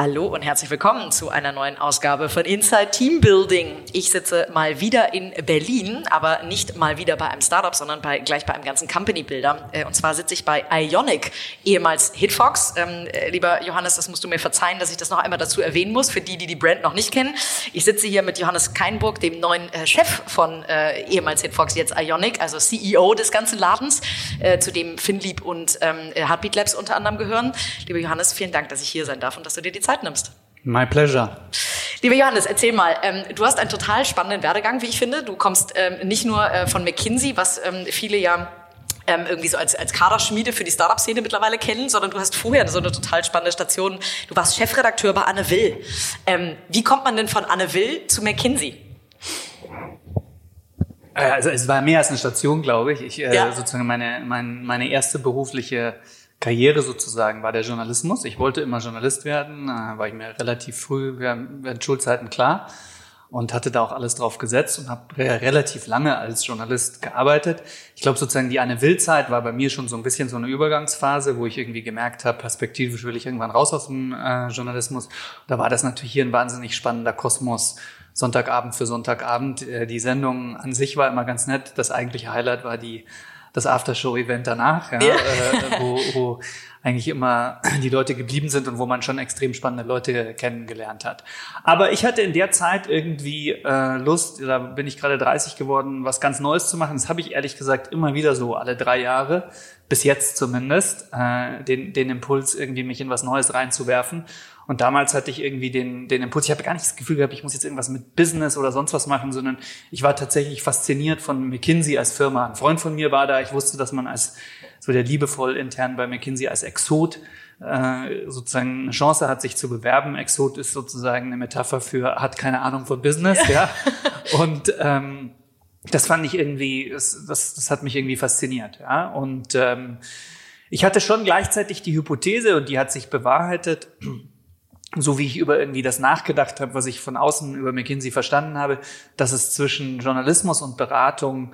Hallo und herzlich willkommen zu einer neuen Ausgabe von Inside Team Building. Ich sitze mal wieder in Berlin, aber nicht mal wieder bei einem Startup, sondern bei, gleich bei einem ganzen Company Builder. Äh, und zwar sitze ich bei Ionic, ehemals Hitfox. Ähm, äh, lieber Johannes, das musst du mir verzeihen, dass ich das noch einmal dazu erwähnen muss, für die, die die Brand noch nicht kennen. Ich sitze hier mit Johannes Keinburg, dem neuen äh, Chef von äh, ehemals Hitfox, jetzt Ionic, also CEO des ganzen Ladens, äh, zu dem Finlieb und ähm, Heartbeat Labs unter anderem gehören. Lieber Johannes, vielen Dank, dass ich hier sein darf und dass du dir die Zeit nimmst. My pleasure. Lieber Johannes, erzähl mal, ähm, du hast einen total spannenden Werdegang, wie ich finde. Du kommst ähm, nicht nur äh, von McKinsey, was ähm, viele ja ähm, irgendwie so als, als Kaderschmiede für die Startup-Szene mittlerweile kennen, sondern du hast vorher so eine total spannende Station. Du warst Chefredakteur bei Anne Will. Ähm, wie kommt man denn von Anne Will zu McKinsey? Äh, also es war mehr als eine Station, glaube ich. Ich äh, ja. sozusagen meine, meine, meine erste berufliche Karriere sozusagen war der Journalismus. Ich wollte immer Journalist werden, äh, war ich mir relativ früh während Schulzeiten klar und hatte da auch alles drauf gesetzt und habe relativ lange als Journalist gearbeitet. Ich glaube sozusagen die eine Wildzeit war bei mir schon so ein bisschen so eine Übergangsphase, wo ich irgendwie gemerkt habe, perspektivisch will ich irgendwann raus aus dem äh, Journalismus. Da war das natürlich hier ein wahnsinnig spannender Kosmos. Sonntagabend für Sonntagabend. Äh, die Sendung an sich war immer ganz nett. Das eigentliche Highlight war die das Aftershow-Event danach, ja, ja. Äh, wo, wo eigentlich immer die Leute geblieben sind und wo man schon extrem spannende Leute kennengelernt hat. Aber ich hatte in der Zeit irgendwie äh, Lust, da bin ich gerade 30 geworden, was ganz Neues zu machen. Das habe ich ehrlich gesagt immer wieder so alle drei Jahre, bis jetzt zumindest, äh, den, den Impuls, irgendwie mich in was Neues reinzuwerfen. Und damals hatte ich irgendwie den, den Impuls, ich habe gar nicht das Gefühl gehabt, ich muss jetzt irgendwas mit Business oder sonst was machen, sondern ich war tatsächlich fasziniert von McKinsey als Firma. Ein Freund von mir war da, ich wusste, dass man als, so der liebevoll intern bei McKinsey als Exot äh, sozusagen eine Chance hat, sich zu bewerben. Exot ist sozusagen eine Metapher für hat keine Ahnung von Business, ja. Und ähm, das fand ich irgendwie, das, das, das hat mich irgendwie fasziniert, ja. Und ähm, ich hatte schon gleichzeitig die Hypothese und die hat sich bewahrheitet so wie ich über irgendwie das nachgedacht habe, was ich von außen über McKinsey verstanden habe, dass es zwischen Journalismus und Beratung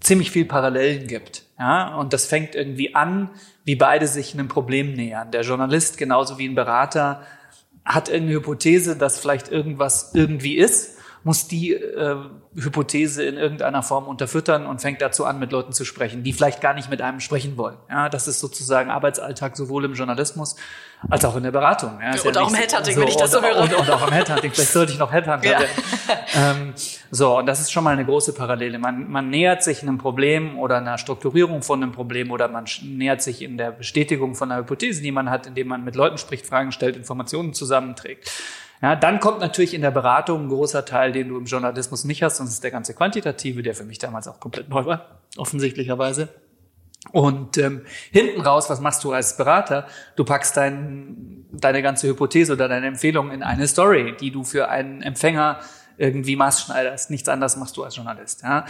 ziemlich viel Parallelen gibt. Ja, und das fängt irgendwie an, wie beide sich einem Problem nähern. Der Journalist genauso wie ein Berater hat irgendeine Hypothese, dass vielleicht irgendwas irgendwie ist, muss die äh, Hypothese in irgendeiner Form unterfüttern und fängt dazu an, mit Leuten zu sprechen, die vielleicht gar nicht mit einem sprechen wollen. Ja, das ist sozusagen Arbeitsalltag sowohl im Journalismus als auch in der Beratung. Ja, und ja auch im Headhunting, so, wenn ich das so höre. Und, und, auch im Headhunting. Vielleicht sollte ich noch Headhunter ja. werden. Ähm, so, und das ist schon mal eine große Parallele. Man, man nähert sich einem Problem oder einer Strukturierung von einem Problem oder man nähert sich in der Bestätigung von einer Hypothese, die man hat, indem man mit Leuten spricht, Fragen stellt, Informationen zusammenträgt. Ja, dann kommt natürlich in der Beratung ein großer Teil, den du im Journalismus nicht hast, und das ist der ganze Quantitative, der für mich damals auch komplett neu war, offensichtlicherweise. Und ähm, hinten raus, was machst du als Berater? Du packst dein, deine ganze Hypothese oder deine Empfehlung in eine Story, die du für einen Empfänger irgendwie maßschneiderst. Nichts anderes machst du als Journalist. Ja?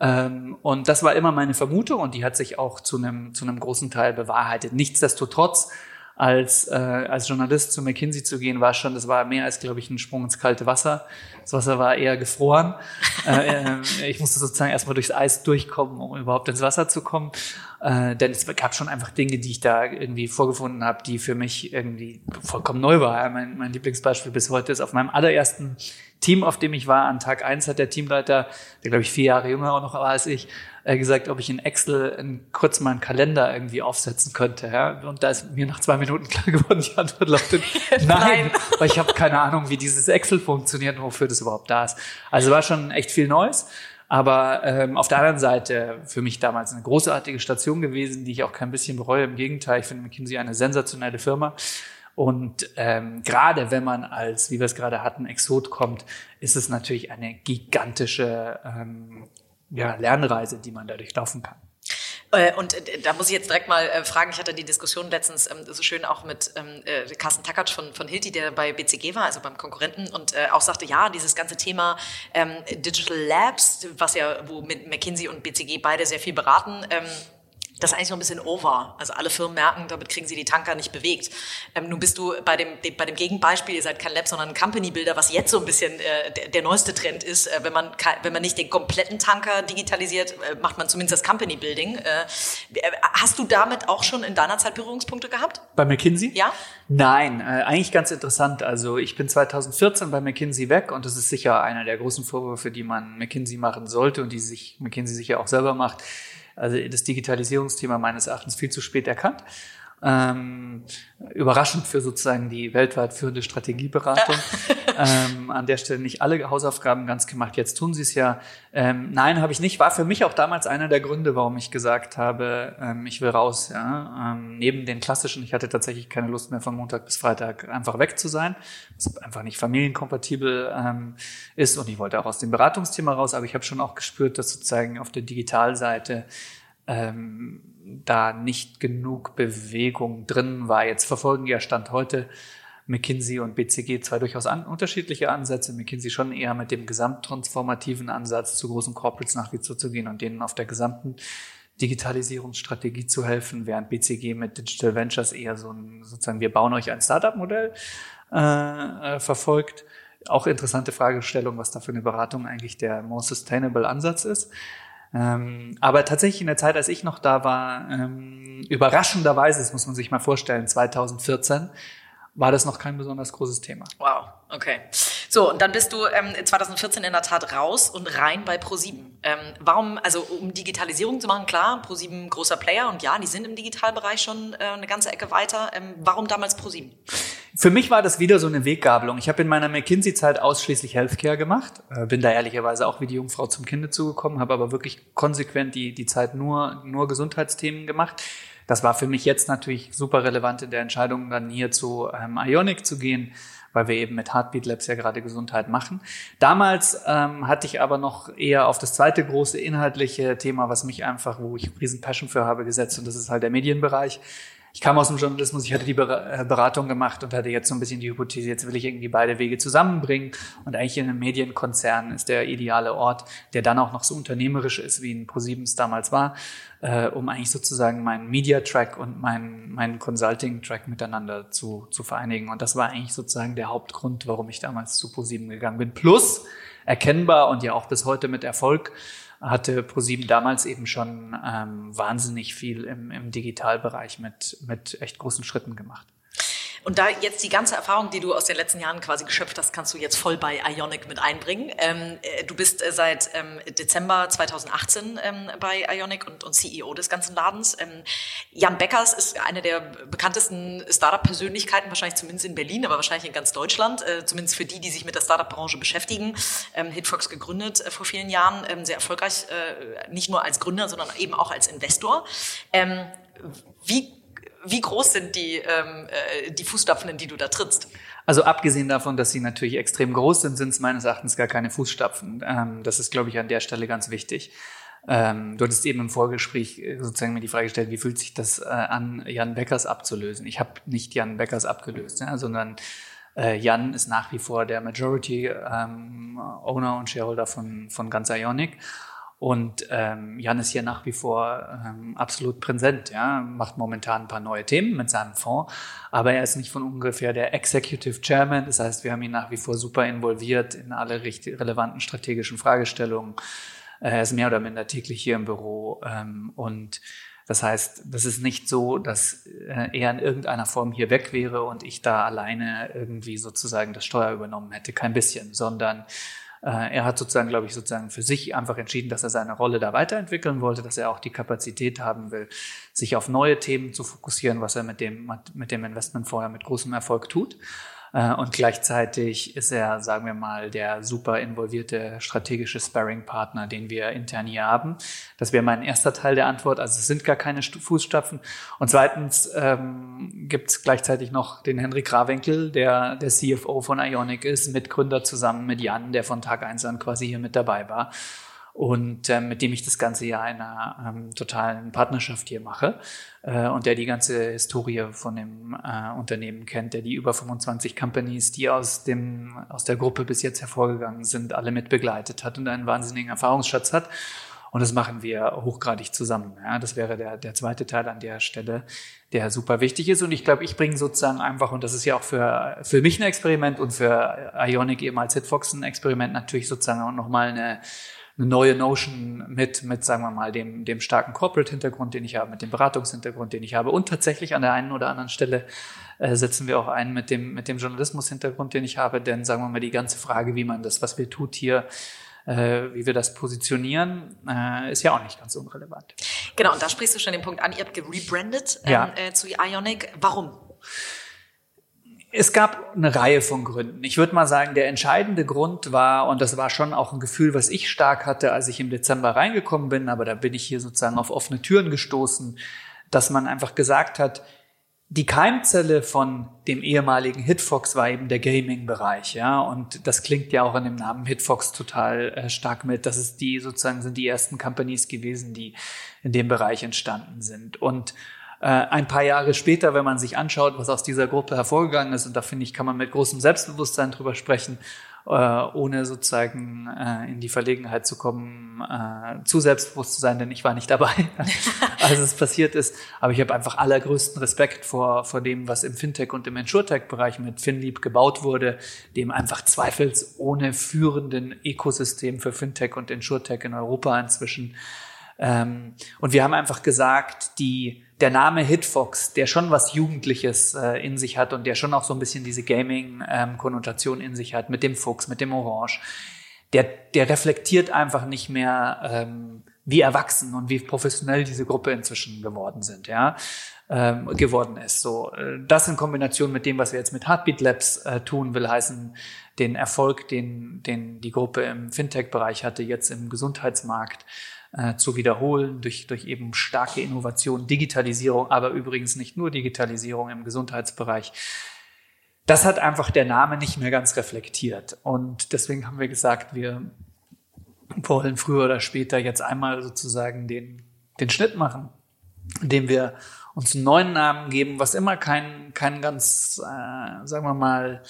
Ähm, und das war immer meine Vermutung und die hat sich auch zu einem, zu einem großen Teil bewahrheitet. Nichtsdestotrotz als, äh, als Journalist zu McKinsey zu gehen, war schon, das war mehr als, glaube ich, ein Sprung ins kalte Wasser. Das Wasser war eher gefroren. äh, äh, ich musste sozusagen erstmal durchs Eis durchkommen, um überhaupt ins Wasser zu kommen. Äh, denn es gab schon einfach Dinge, die ich da irgendwie vorgefunden habe, die für mich irgendwie vollkommen neu waren. Mein, mein Lieblingsbeispiel bis heute ist auf meinem allerersten Team, auf dem ich war, an Tag eins hat der Teamleiter, der glaube ich vier Jahre jünger auch noch war als ich, äh, gesagt, ob ich in Excel in, kurz mal einen Kalender irgendwie aufsetzen könnte. Ja? Und da ist mir nach zwei Minuten klar geworden, die Antwort lautet nein, nein. weil ich habe keine Ahnung, wie dieses Excel funktioniert und wofür das überhaupt da ist. Also war schon echt viel Neues. Aber ähm, auf der anderen Seite für mich damals eine großartige Station gewesen, die ich auch kein bisschen bereue. Im Gegenteil, ich finde McKinsey eine sensationelle Firma. Und ähm, gerade wenn man als, wie wir es gerade hatten, Exot kommt, ist es natürlich eine gigantische ähm, ja, Lernreise, die man dadurch laufen kann. Äh, und äh, da muss ich jetzt direkt mal äh, fragen, ich hatte die Diskussion letztens ähm, so schön auch mit ähm, Carsten Tackert von, von Hilti, der bei BCG war, also beim Konkurrenten, und auch sagte, ja, dieses ganze Thema ähm, Digital Labs, was ja, wo mit McKinsey und BCG beide sehr viel beraten, das ist eigentlich so ein bisschen over. Also alle Firmen merken, damit kriegen sie die Tanker nicht bewegt. Ähm, nun bist du bei dem, de, bei dem Gegenbeispiel, ihr seid kein Lab, sondern ein Company Builder, was jetzt so ein bisschen äh, der, der neueste Trend ist. Äh, wenn, man, wenn man nicht den kompletten Tanker digitalisiert, äh, macht man zumindest das Company Building. Äh, äh, hast du damit auch schon in deiner Zeit Berührungspunkte gehabt? Bei McKinsey? Ja. Nein, äh, eigentlich ganz interessant. Also ich bin 2014 bei McKinsey weg und das ist sicher einer der großen Vorwürfe, die man McKinsey machen sollte und die sich McKinsey sicher auch selber macht also das Digitalisierungsthema meines Erachtens viel zu spät erkannt. Ähm, überraschend für sozusagen die weltweit führende Strategieberatung. ähm, an der Stelle nicht alle Hausaufgaben ganz gemacht. Jetzt tun sie es ja. Ähm, nein, habe ich nicht. War für mich auch damals einer der Gründe, warum ich gesagt habe, ähm, ich will raus. Ja? Ähm, neben den klassischen, ich hatte tatsächlich keine Lust mehr von Montag bis Freitag einfach weg zu sein, was einfach nicht familienkompatibel ähm, ist. Und ich wollte auch aus dem Beratungsthema raus. Aber ich habe schon auch gespürt, dass sozusagen auf der Digitalseite ähm, da nicht genug Bewegung drin war. Jetzt verfolgen ja Stand heute McKinsey und BCG zwei durchaus an, unterschiedliche Ansätze. McKinsey schon eher mit dem gesamttransformativen Ansatz zu großen Corporates nach wie zu gehen und denen auf der gesamten Digitalisierungsstrategie zu helfen, während BCG mit Digital Ventures eher so ein, sozusagen, wir bauen euch ein Startup-Modell äh, äh, verfolgt. Auch interessante Fragestellung, was da für eine Beratung eigentlich der more sustainable Ansatz ist. Ähm, aber tatsächlich in der Zeit, als ich noch da war, ähm, überraschenderweise, das muss man sich mal vorstellen, 2014, war das noch kein besonders großes Thema. Wow, okay. So, und dann bist du ähm, 2014 in der Tat raus und rein bei ProSieben. Ähm, warum, also um Digitalisierung zu machen, klar, ProSieben großer Player und ja, die sind im Digitalbereich schon äh, eine ganze Ecke weiter. Ähm, warum damals ProSieben? Für mich war das wieder so eine Weggabelung. Ich habe in meiner McKinsey-Zeit ausschließlich Healthcare gemacht, äh, bin da ehrlicherweise auch wie die Jungfrau zum Kinde zugekommen, habe aber wirklich konsequent die, die Zeit nur, nur Gesundheitsthemen gemacht. Das war für mich jetzt natürlich super relevant in der Entscheidung, dann hier zu ähm, Ionic zu gehen, weil wir eben mit Heartbeat Labs ja gerade Gesundheit machen. Damals ähm, hatte ich aber noch eher auf das zweite große inhaltliche Thema, was mich einfach, wo ich riesen Passion für habe, gesetzt und das ist halt der Medienbereich ich kam aus dem Journalismus, ich hatte die äh, Beratung gemacht und hatte jetzt so ein bisschen die Hypothese, jetzt will ich irgendwie beide Wege zusammenbringen. Und eigentlich in einem Medienkonzern ist der ideale Ort, der dann auch noch so unternehmerisch ist, wie ein ProSiebens damals war, äh, um eigentlich sozusagen meinen Media-Track und meinen, meinen Consulting-Track miteinander zu, zu vereinigen. Und das war eigentlich sozusagen der Hauptgrund, warum ich damals zu ProSieben gegangen bin. Plus erkennbar und ja auch bis heute mit Erfolg hatte ProSieben damals eben schon ähm, wahnsinnig viel im, im Digitalbereich mit, mit echt großen Schritten gemacht. Und da jetzt die ganze Erfahrung, die du aus den letzten Jahren quasi geschöpft hast, kannst du jetzt voll bei Ionic mit einbringen. Ähm, äh, du bist äh, seit ähm, Dezember 2018 ähm, bei Ionic und, und, CEO des ganzen Ladens. Ähm, Jan Beckers ist eine der bekanntesten Startup-Persönlichkeiten, wahrscheinlich zumindest in Berlin, aber wahrscheinlich in ganz Deutschland, äh, zumindest für die, die sich mit der Startup-Branche beschäftigen. Ähm, Hitfox gegründet äh, vor vielen Jahren, ähm, sehr erfolgreich, äh, nicht nur als Gründer, sondern eben auch als Investor. wie wie groß sind die, ähm, äh, die Fußstapfen, in die du da trittst? Also abgesehen davon, dass sie natürlich extrem groß sind, sind es meines Erachtens gar keine Fußstapfen. Ähm, das ist, glaube ich, an der Stelle ganz wichtig. Ähm, du hattest eben im Vorgespräch äh, sozusagen mir die Frage gestellt, wie fühlt sich das äh, an, Jan Beckers abzulösen? Ich habe nicht Jan Beckers abgelöst, ja, sondern äh, Jan ist nach wie vor der Majority ähm, Owner und Shareholder von, von ganz Ionic. Und ähm, Jan ist hier nach wie vor ähm, absolut präsent, ja, macht momentan ein paar neue Themen mit seinem Fonds, aber er ist nicht von ungefähr der Executive Chairman. Das heißt, wir haben ihn nach wie vor super involviert in alle relevanten strategischen Fragestellungen. Äh, er ist mehr oder minder täglich hier im Büro ähm, und das heißt, das ist nicht so, dass äh, er in irgendeiner Form hier weg wäre und ich da alleine irgendwie sozusagen das Steuer übernommen hätte. Kein bisschen, sondern er hat sozusagen, glaube ich, sozusagen für sich einfach entschieden, dass er seine Rolle da weiterentwickeln wollte, dass er auch die Kapazität haben will, sich auf neue Themen zu fokussieren, was er mit dem, mit dem Investment vorher mit großem Erfolg tut. Äh, und gleichzeitig ist er, sagen wir mal, der super involvierte strategische Sparring-Partner, den wir intern hier haben. Das wäre mein erster Teil der Antwort. Also es sind gar keine Fußstapfen. Und zweitens ähm, gibt es gleichzeitig noch den Henrik Rawinkel, der der CFO von Ionic ist, Mitgründer zusammen mit Jan, der von Tag eins an quasi hier mit dabei war. Und äh, mit dem ich das ganze Jahr in einer ähm, totalen Partnerschaft hier mache äh, und der die ganze Historie von dem äh, Unternehmen kennt, der die über 25 Companies, die aus dem aus der Gruppe bis jetzt hervorgegangen sind, alle mit begleitet hat und einen wahnsinnigen Erfahrungsschatz hat. Und das machen wir hochgradig zusammen. Ja, das wäre der, der zweite Teil an der Stelle, der super wichtig ist. Und ich glaube, ich bringe sozusagen einfach, und das ist ja auch für, für mich ein Experiment und für Ionic eben als Hitfox ein Experiment, natürlich sozusagen auch nochmal eine, eine neue Notion mit, mit, sagen wir mal, dem, dem starken Corporate-Hintergrund, den ich habe, mit dem Beratungshintergrund, den ich habe. Und tatsächlich an der einen oder anderen Stelle äh, setzen wir auch ein mit dem, mit dem Journalismus-Hintergrund, den ich habe. Denn sagen wir mal, die ganze Frage, wie man das, was wir tut hier, äh, wie wir das positionieren, äh, ist ja auch nicht ganz unrelevant. Genau, und da sprichst du schon den Punkt an, ihr habt gerebrandet ähm, ja. äh, zu Ionic. Warum? Es gab eine Reihe von Gründen. Ich würde mal sagen, der entscheidende Grund war, und das war schon auch ein Gefühl, was ich stark hatte, als ich im Dezember reingekommen bin, aber da bin ich hier sozusagen auf offene Türen gestoßen, dass man einfach gesagt hat, die Keimzelle von dem ehemaligen Hitfox war eben der Gaming-Bereich, ja, und das klingt ja auch in dem Namen Hitfox total äh, stark mit. Das ist die sozusagen sind die ersten Companies gewesen, die in dem Bereich entstanden sind. Und äh, ein paar Jahre später, wenn man sich anschaut, was aus dieser Gruppe hervorgegangen ist, und da finde ich, kann man mit großem Selbstbewusstsein drüber sprechen, äh, ohne sozusagen äh, in die Verlegenheit zu kommen, äh, zu selbstbewusst zu sein, denn ich war nicht dabei, als es passiert ist. Aber ich habe einfach allergrößten Respekt vor, vor dem, was im Fintech und im Insurtech-Bereich mit FinLeap gebaut wurde, dem einfach zweifelsohne führenden Ökosystem für Fintech und Insurtech in Europa inzwischen. Ähm, und wir haben einfach gesagt, die der Name Hitfox, der schon was Jugendliches äh, in sich hat und der schon auch so ein bisschen diese Gaming-Konnotation ähm, in sich hat, mit dem Fuchs, mit dem Orange, der, der reflektiert einfach nicht mehr, ähm, wie erwachsen und wie professionell diese Gruppe inzwischen geworden sind, ja, ähm, geworden ist. So, äh, das in Kombination mit dem, was wir jetzt mit Heartbeat Labs äh, tun, will heißen, den Erfolg, den, den die Gruppe im Fintech-Bereich hatte, jetzt im Gesundheitsmarkt, äh, zu wiederholen durch, durch eben starke Innovation, Digitalisierung, aber übrigens nicht nur Digitalisierung im Gesundheitsbereich. Das hat einfach der Name nicht mehr ganz reflektiert. Und deswegen haben wir gesagt, wir wollen früher oder später jetzt einmal sozusagen den, den Schnitt machen, indem wir uns einen neuen Namen geben, was immer kein, kein ganz, äh, sagen wir mal,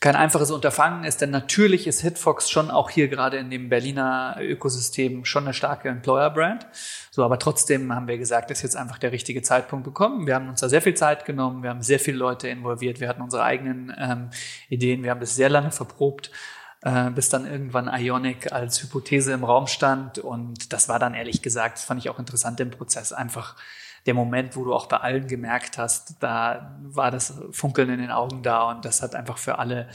kein einfaches Unterfangen ist, denn natürlich ist Hitfox schon auch hier gerade in dem Berliner Ökosystem schon eine starke Employer-Brand. So, aber trotzdem haben wir gesagt, ist jetzt einfach der richtige Zeitpunkt gekommen. Wir haben uns da sehr viel Zeit genommen, wir haben sehr viele Leute involviert, wir hatten unsere eigenen ähm, Ideen, wir haben das sehr lange verprobt, äh, bis dann irgendwann Ionic als Hypothese im Raum stand. Und das war dann ehrlich gesagt, das fand ich auch interessant im Prozess, einfach der Moment, wo du auch bei allen gemerkt hast, da war das Funkeln in den Augen da und das hat einfach für alle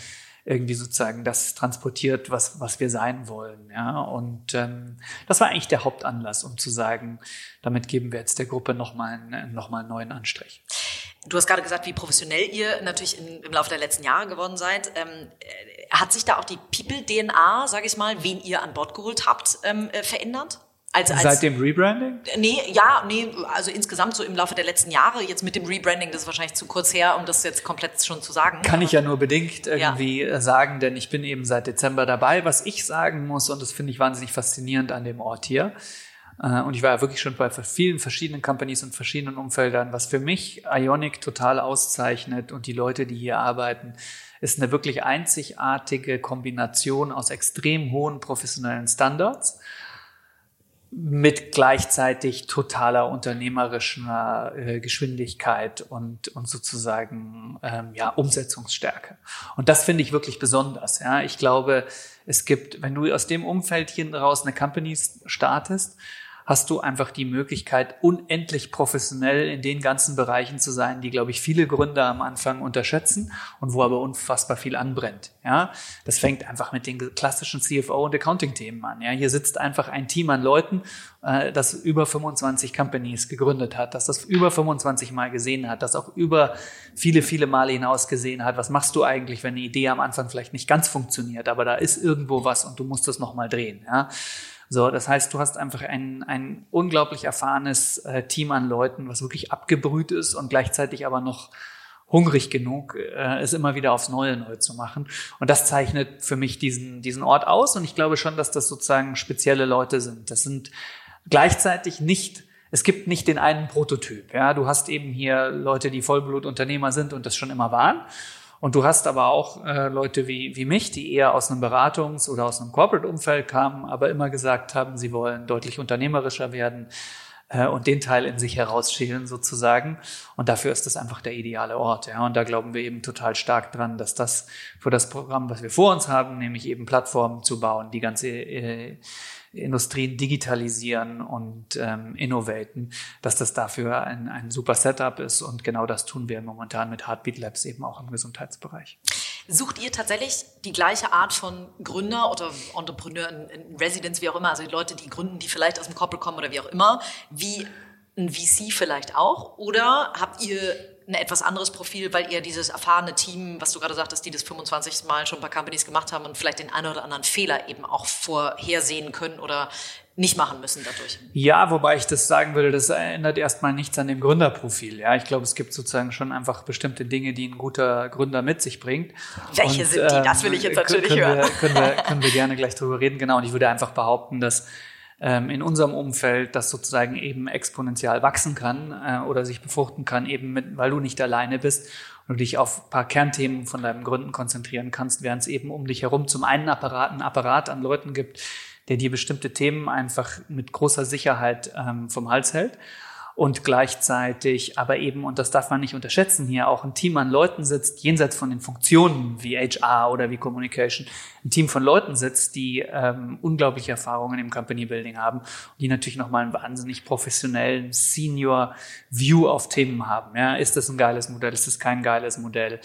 irgendwie sozusagen das transportiert, was, was wir sein wollen. Ja? Und ähm, das war eigentlich der Hauptanlass, um zu sagen, damit geben wir jetzt der Gruppe nochmal einen, noch einen neuen Anstrich. Du hast gerade gesagt, wie professionell ihr natürlich in, im Laufe der letzten Jahre geworden seid. Ähm, äh, hat sich da auch die People-DNA, sage ich mal, wen ihr an Bord geholt habt, ähm, äh, verändert? Also als, Seit dem Rebranding? Nee, ja, nee, also insgesamt so im Laufe der letzten Jahre, jetzt mit dem Rebranding, das ist wahrscheinlich zu kurz her, um das jetzt komplett schon zu sagen. Kann ich ja nur bedingt irgendwie ja. sagen, denn ich bin eben seit Dezember dabei. Was ich sagen muss, und das finde ich wahnsinnig faszinierend an dem Ort hier, äh, und ich war ja wirklich schon bei vielen verschiedenen Companies und verschiedenen Umfeldern, was für mich Ionic total auszeichnet und die Leute, die hier arbeiten, ist eine wirklich einzigartige Kombination aus extrem hohen professionellen Standards mit gleichzeitig totaler unternehmerischer äh, Geschwindigkeit und, und sozusagen ähm, ja, Umsetzungsstärke. Und das finde ich wirklich besonders. Ja. Ich glaube, es gibt, wenn du aus dem Umfeld hier raus eine Company startest, hast du einfach die Möglichkeit, unendlich professionell in den ganzen Bereichen zu sein, die, glaube ich, viele Gründer am Anfang unterschätzen und wo aber unfassbar viel anbrennt. Ja, das fängt einfach mit den klassischen CFO und Accounting-Themen an. Ja, hier sitzt einfach ein Team an Leuten, äh, das über 25 Companies gegründet hat, das das über 25 Mal gesehen hat, das auch über viele, viele Male hinaus gesehen hat. Was machst du eigentlich, wenn eine Idee am Anfang vielleicht nicht ganz funktioniert, aber da ist irgendwo was und du musst es nochmal drehen. Ja, so, das heißt, du hast einfach ein, ein unglaublich erfahrenes äh, Team an Leuten, was wirklich abgebrüht ist und gleichzeitig aber noch hungrig genug, äh, es immer wieder aufs Neue neu zu machen. Und das zeichnet für mich diesen, diesen Ort aus. Und ich glaube schon, dass das sozusagen spezielle Leute sind. Das sind gleichzeitig nicht es gibt nicht den einen Prototyp. Ja, du hast eben hier Leute, die Vollblutunternehmer sind und das schon immer waren. Und du hast aber auch äh, Leute wie, wie mich, die eher aus einem Beratungs- oder aus einem Corporate-Umfeld kamen, aber immer gesagt haben, sie wollen deutlich unternehmerischer werden äh, und den Teil in sich herausschälen sozusagen. Und dafür ist das einfach der ideale Ort. Ja. Und da glauben wir eben total stark dran, dass das für das Programm, was wir vor uns haben, nämlich eben Plattformen zu bauen, die ganze äh, Industrien digitalisieren und ähm, innovaten, dass das dafür ein, ein super Setup ist. Und genau das tun wir momentan mit Heartbeat Labs eben auch im Gesundheitsbereich. Sucht ihr tatsächlich die gleiche Art von Gründer oder Entrepreneur in, Residence, wie auch immer, also die Leute, die gründen, die vielleicht aus dem Corporate kommen oder wie auch immer, wie ein VC vielleicht auch? Oder habt ihr ein etwas anderes Profil, weil ihr dieses erfahrene Team, was du gerade sagtest, die das 25 Mal schon bei Companies gemacht haben und vielleicht den einen oder anderen Fehler eben auch vorhersehen können oder nicht machen müssen dadurch. Ja, wobei ich das sagen würde, das ändert erstmal nichts an dem Gründerprofil. Ja, ich glaube, es gibt sozusagen schon einfach bestimmte Dinge, die ein guter Gründer mit sich bringt. Welche und, sind die? Das will ich jetzt ähm, natürlich können hören. Wir, können, wir, können wir gerne gleich drüber reden. Genau. Und ich würde einfach behaupten, dass in unserem Umfeld das sozusagen eben exponentiell wachsen kann äh, oder sich befruchten kann, eben mit, weil du nicht alleine bist und dich auf ein paar Kernthemen von deinem Gründen konzentrieren kannst, während es eben um dich herum zum einen Apparat, einen Apparat an Leuten gibt, der dir bestimmte Themen einfach mit großer Sicherheit ähm, vom Hals hält und gleichzeitig aber eben, und das darf man nicht unterschätzen, hier auch ein Team an Leuten sitzt, jenseits von den Funktionen wie HR oder wie Communication, ein Team von Leuten sitzt, die ähm, unglaubliche Erfahrungen im Company Building haben die natürlich nochmal einen wahnsinnig professionellen Senior View auf Themen haben. Ja, ist das ein geiles Modell? Ist das kein geiles Modell?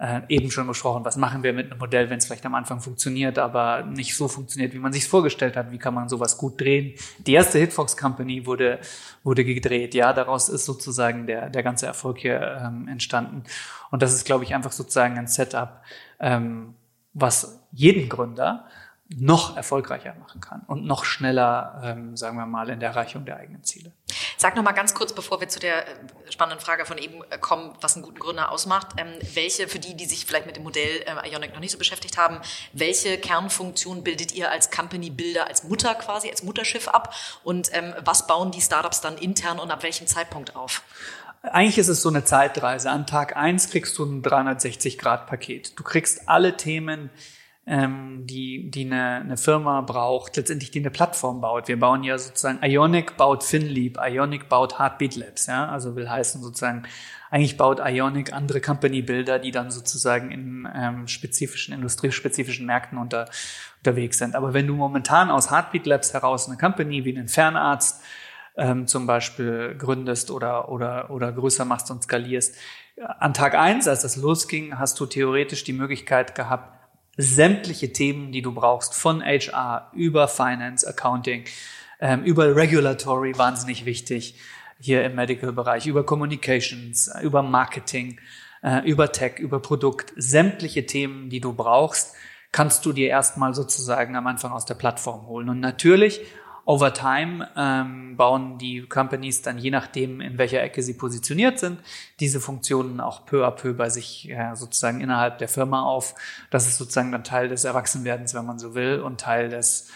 Äh, eben schon besprochen, was machen wir mit einem Modell, wenn es vielleicht am Anfang funktioniert, aber nicht so funktioniert, wie man sich vorgestellt hat. Wie kann man sowas gut drehen? Die erste Hitfox Company wurde, wurde gedreht. Ja, daraus ist sozusagen der, der ganze Erfolg hier ähm, entstanden. Und das ist, glaube ich, einfach sozusagen ein Setup, ähm, was jeden Gründer noch erfolgreicher machen kann und noch schneller, ähm, sagen wir mal, in der Erreichung der eigenen Ziele. Sag noch mal ganz kurz, bevor wir zu der äh, spannenden Frage von eben äh, kommen, was einen guten Gründer ausmacht, ähm, welche, für die, die sich vielleicht mit dem Modell äh, Ionic noch nicht so beschäftigt haben, welche Kernfunktion bildet ihr als Company Builder, als Mutter quasi, als Mutterschiff ab und ähm, was bauen die Startups dann intern und ab welchem Zeitpunkt auf? Eigentlich ist es so eine Zeitreise. An Tag eins kriegst du ein 360-Grad-Paket. Du kriegst alle Themen, ähm, die, die eine, eine Firma braucht, letztendlich die eine Plattform baut. Wir bauen ja sozusagen, Ionic baut FinLeap, Ionic baut Heartbeat Labs, ja, also will heißen sozusagen, eigentlich baut Ionic andere Company-Builder, die dann sozusagen in ähm, spezifischen, industriespezifischen Märkten unter, unterwegs sind. Aber wenn du momentan aus Heartbeat Labs heraus eine Company wie einen Fernarzt ähm, zum Beispiel gründest oder, oder, oder größer machst und skalierst, an Tag eins, als das losging, hast du theoretisch die Möglichkeit gehabt, sämtliche Themen, die du brauchst, von HR über Finance, Accounting, ähm, über Regulatory, wahnsinnig wichtig hier im Medical-Bereich, über Communications, über Marketing, äh, über Tech, über Produkt, sämtliche Themen, die du brauchst, kannst du dir erstmal sozusagen am Anfang aus der Plattform holen. Und natürlich over time ähm, bauen die Companies dann je nachdem, in welcher Ecke sie positioniert sind, diese Funktionen auch peu à peu bei sich ja, sozusagen innerhalb der Firma auf. Das ist sozusagen dann Teil des Erwachsenwerdens, wenn man so will, und Teil des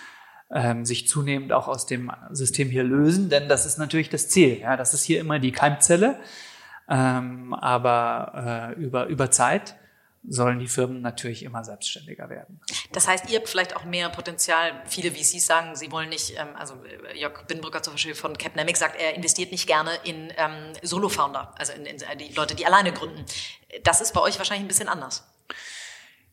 ähm, sich zunehmend auch aus dem System hier lösen, denn das ist natürlich das Ziel. Ja, das ist hier immer die Keimzelle, ähm, aber äh, über über Zeit sollen die Firmen natürlich immer selbstständiger werden. Das heißt, ihr habt vielleicht auch mehr Potenzial. Viele VCs sagen, sie wollen nicht, ähm, also äh, Jörg Binbrücker zum Beispiel von Capnamic sagt, er investiert nicht gerne in ähm, Solo-Founder, also in, in die Leute, die alleine gründen. Das ist bei euch wahrscheinlich ein bisschen anders.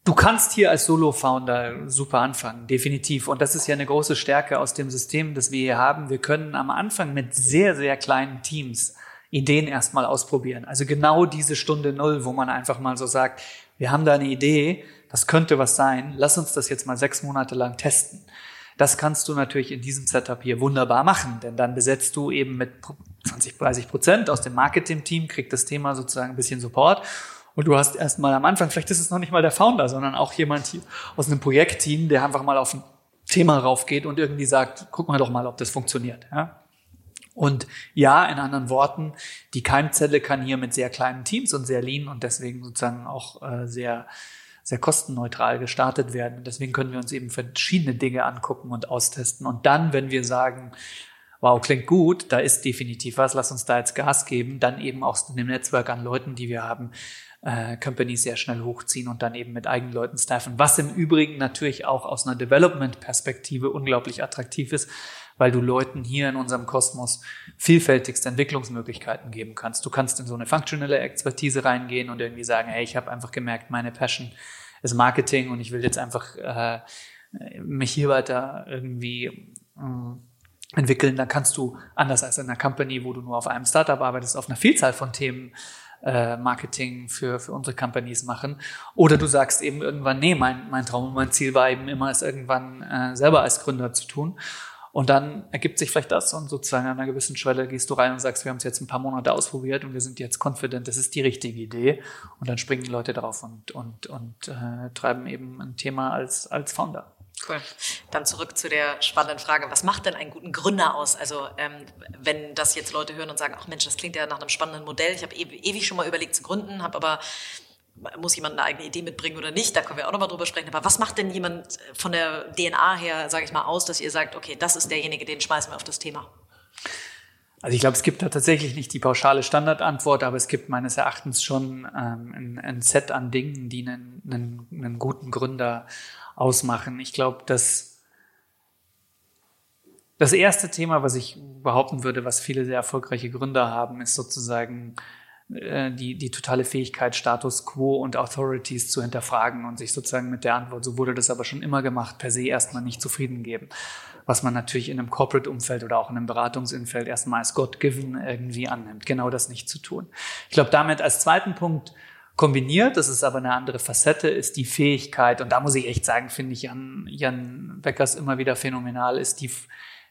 Du kannst hier als Solo-Founder super anfangen, definitiv. Und das ist ja eine große Stärke aus dem System, das wir hier haben. Wir können am Anfang mit sehr, sehr kleinen Teams Ideen erstmal ausprobieren. Also genau diese Stunde Null, wo man einfach mal so sagt, wir haben da eine Idee, das könnte was sein, lass uns das jetzt mal sechs Monate lang testen. Das kannst du natürlich in diesem Setup hier wunderbar machen, denn dann besetzt du eben mit 20, 30 Prozent aus dem Marketing-Team, kriegt das Thema sozusagen ein bisschen Support und du hast erstmal am Anfang, vielleicht ist es noch nicht mal der Founder, sondern auch jemand hier aus einem Projektteam, der einfach mal auf ein Thema raufgeht und irgendwie sagt, guck mal doch mal, ob das funktioniert. Ja? Und ja, in anderen Worten, die Keimzelle kann hier mit sehr kleinen Teams und sehr lean und deswegen sozusagen auch äh, sehr sehr kostenneutral gestartet werden. Und deswegen können wir uns eben verschiedene Dinge angucken und austesten. Und dann, wenn wir sagen, wow, klingt gut, da ist definitiv was, lass uns da jetzt Gas geben, dann eben auch in dem Netzwerk an Leuten, die wir haben, äh, Companies sehr schnell hochziehen und dann eben mit eigenen Leuten staffen. Was im Übrigen natürlich auch aus einer Development-Perspektive unglaublich attraktiv ist, weil du Leuten hier in unserem Kosmos vielfältigste Entwicklungsmöglichkeiten geben kannst. Du kannst in so eine funktionelle Expertise reingehen und irgendwie sagen, hey, ich habe einfach gemerkt, meine Passion ist Marketing und ich will jetzt einfach äh, mich hier weiter irgendwie äh, entwickeln. Dann kannst du, anders als in einer Company, wo du nur auf einem Startup arbeitest, auf einer Vielzahl von Themen äh, Marketing für, für unsere Companies machen. Oder du sagst eben irgendwann, nee, mein, mein Traum und mein Ziel war eben immer, es irgendwann äh, selber als Gründer zu tun. Und dann ergibt sich vielleicht das und sozusagen an einer gewissen Schwelle gehst du rein und sagst, wir haben es jetzt ein paar Monate ausprobiert und wir sind jetzt confident, das ist die richtige Idee. Und dann springen die Leute drauf und, und, und äh, treiben eben ein Thema als, als Founder. Cool. Dann zurück zu der spannenden Frage, was macht denn einen guten Gründer aus? Also ähm, wenn das jetzt Leute hören und sagen, ach Mensch, das klingt ja nach einem spannenden Modell. Ich habe ewig schon mal überlegt zu gründen, habe aber muss jemand eine eigene Idee mitbringen oder nicht, da können wir auch nochmal drüber sprechen. Aber was macht denn jemand von der DNA her, sage ich mal, aus, dass ihr sagt, okay, das ist derjenige, den schmeißen wir auf das Thema? Also ich glaube, es gibt da tatsächlich nicht die pauschale Standardantwort, aber es gibt meines Erachtens schon ähm, ein, ein, Set an Dingen, die einen, einen, einen guten Gründer ausmachen. Ich glaube, dass das erste Thema, was ich behaupten würde, was viele sehr erfolgreiche Gründer haben, ist sozusagen die, die totale Fähigkeit, Status quo und Authorities zu hinterfragen und sich sozusagen mit der Antwort, so wurde das aber schon immer gemacht, per se erstmal nicht zufrieden geben. Was man natürlich in einem Corporate-Umfeld oder auch in einem Beratungsumfeld erstmal als God-given irgendwie annimmt, genau das nicht zu tun. Ich glaube, damit als zweiten Punkt kombiniert, das ist aber eine andere Facette, ist die Fähigkeit, und da muss ich echt sagen, finde ich Jan, Jan Beckers immer wieder phänomenal, ist die,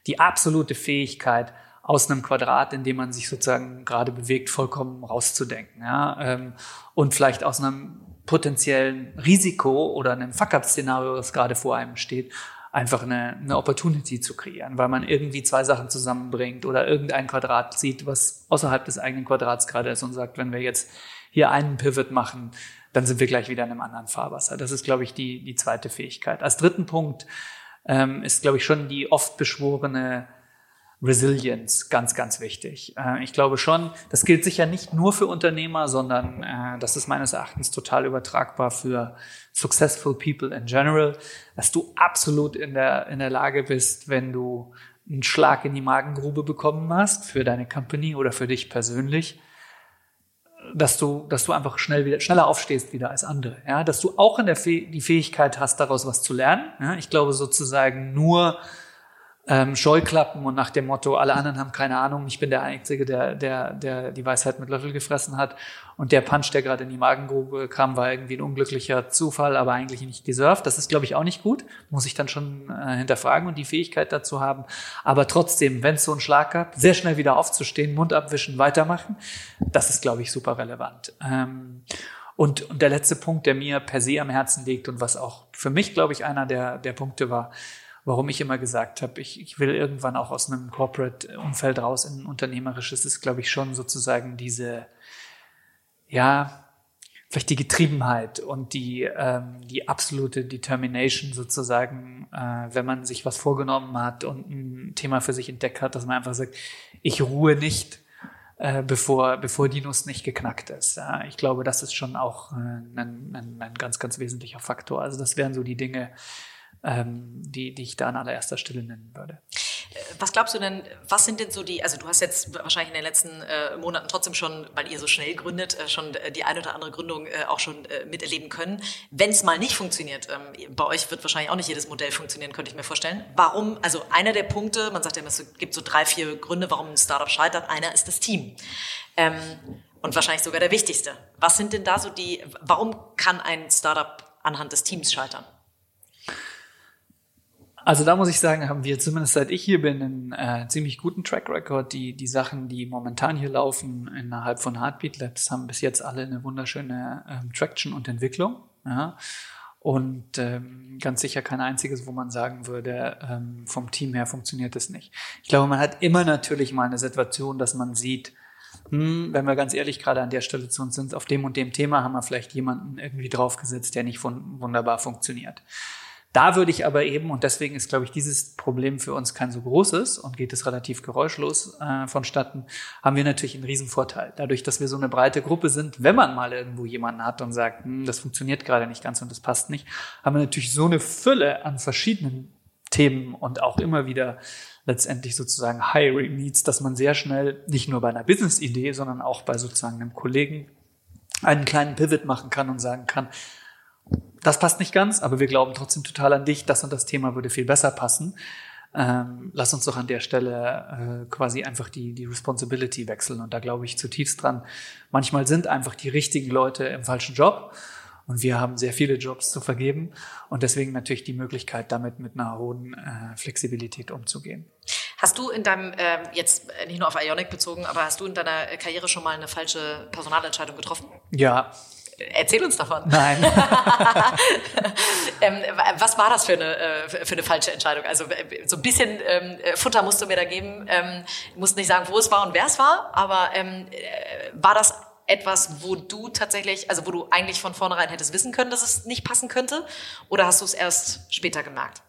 die absolute Fähigkeit, aus einem Quadrat, in dem man sich sozusagen gerade bewegt, vollkommen rauszudenken. Ja? Ähm, und vielleicht aus einem potenziellen Risiko oder einem Fuck-up-Szenario, das gerade vor einem steht, einfach eine, eine Opportunity zu kreieren, weil man irgendwie zwei Sachen zusammenbringt oder irgendein Quadrat sieht, was außerhalb des eigenen Quadrats gerade ist und sagt, wenn wir jetzt hier einen Pivot machen, dann sind wir gleich wieder in einem anderen Fahrwasser. Das ist, glaube ich, die, die zweite Fähigkeit. Als dritten Punkt ähm, ist, glaube ich, schon die oft beschworene Resilience ganz, ganz wichtig. Äh, ich glaube schon, das gilt sicher nicht nur für Unternehmer, sondern äh, das ist meines Erachtens total übertragbar für successful people in general, dass du absolut in der, in der Lage bist, wenn du einen Schlag in die Magengrube bekommen hast für deine Company oder für dich persönlich, dass du, dass du einfach schnell wieder, schneller aufstehst wieder als andere, ja, dass du auch in der Fäh die Fähigkeit hast, daraus was zu lernen. Ja? Ich glaube sozusagen nur ähm, Scheuklappen und nach dem Motto, alle anderen haben keine Ahnung, ich bin der Einzige, der, der, der die Weisheit mit Löffel gefressen hat. Und der Punch, der gerade in die Magengrube kam, war irgendwie ein unglücklicher Zufall, aber eigentlich nicht deserved. Das ist, glaube ich, auch nicht gut. Muss ich dann schon äh, hinterfragen und die Fähigkeit dazu haben. Aber trotzdem, wenn es so einen Schlag gab, sehr schnell wieder aufzustehen, Mund abwischen, weitermachen, das ist, glaube ich, super relevant. Ähm, und, und der letzte Punkt, der mir per se am Herzen liegt und was auch für mich, glaube ich, einer der, der Punkte war, warum ich immer gesagt habe, ich, ich will irgendwann auch aus einem Corporate-Umfeld raus in ein unternehmerisches, ist, glaube ich, schon sozusagen diese, ja, vielleicht die Getriebenheit und die, ähm, die absolute Determination sozusagen, äh, wenn man sich was vorgenommen hat und ein Thema für sich entdeckt hat, dass man einfach sagt, ich ruhe nicht, äh, bevor, bevor die Nuss nicht geknackt ist. Ja, ich glaube, das ist schon auch äh, ein, ein, ein ganz, ganz wesentlicher Faktor. Also das wären so die Dinge, ähm, die, die ich da an allererster Stelle nennen würde. Was glaubst du denn, was sind denn so die, also du hast jetzt wahrscheinlich in den letzten äh, Monaten trotzdem schon, weil ihr so schnell gründet, äh, schon äh, die eine oder andere Gründung äh, auch schon äh, miterleben können. Wenn es mal nicht funktioniert, ähm, bei euch wird wahrscheinlich auch nicht jedes Modell funktionieren, könnte ich mir vorstellen. Warum, also einer der Punkte, man sagt ja immer, es gibt so drei, vier Gründe, warum ein Startup scheitert. Einer ist das Team. Ähm, und wahrscheinlich sogar der wichtigste. Was sind denn da so die, warum kann ein Startup anhand des Teams scheitern? Also da muss ich sagen, haben wir zumindest seit ich hier bin einen äh, ziemlich guten Track Record. Die, die Sachen, die momentan hier laufen innerhalb von Heartbeat Labs, haben bis jetzt alle eine wunderschöne ähm, Traction und Entwicklung. Ja. und ähm, ganz sicher kein einziges, wo man sagen würde, ähm, vom Team her funktioniert es nicht. Ich glaube, man hat immer natürlich mal eine Situation, dass man sieht, hm, wenn wir ganz ehrlich gerade an der Stelle zu uns sind, auf dem und dem Thema haben wir vielleicht jemanden irgendwie draufgesetzt, der nicht wunderbar funktioniert. Da würde ich aber eben, und deswegen ist, glaube ich, dieses Problem für uns kein so großes und geht es relativ geräuschlos äh, vonstatten, haben wir natürlich einen riesen Vorteil. Dadurch, dass wir so eine breite Gruppe sind, wenn man mal irgendwo jemanden hat und sagt, hm, das funktioniert gerade nicht ganz und das passt nicht, haben wir natürlich so eine Fülle an verschiedenen Themen und auch immer wieder letztendlich sozusagen Hiring Needs, dass man sehr schnell nicht nur bei einer Business-Idee, sondern auch bei sozusagen einem Kollegen einen kleinen Pivot machen kann und sagen kann, das passt nicht ganz, aber wir glauben trotzdem total an dich, das und das Thema würde viel besser passen. Ähm, lass uns doch an der Stelle äh, quasi einfach die, die Responsibility wechseln. Und da glaube ich zutiefst dran. Manchmal sind einfach die richtigen Leute im falschen Job. Und wir haben sehr viele Jobs zu vergeben und deswegen natürlich die Möglichkeit, damit mit einer hohen äh, Flexibilität umzugehen. Hast du in deinem, äh, jetzt nicht nur auf Ionic bezogen, aber hast du in deiner Karriere schon mal eine falsche Personalentscheidung getroffen? Ja, Erzähl uns davon. Nein. ähm, was war das für eine, äh, für eine falsche Entscheidung? Also äh, so ein bisschen ähm, Futter musst du mir da geben. Ähm, du musst nicht sagen, wo es war und wer es war, aber ähm, äh, war das etwas, wo du tatsächlich, also wo du eigentlich von vornherein hättest wissen können, dass es nicht passen könnte? Oder hast du es erst später gemerkt?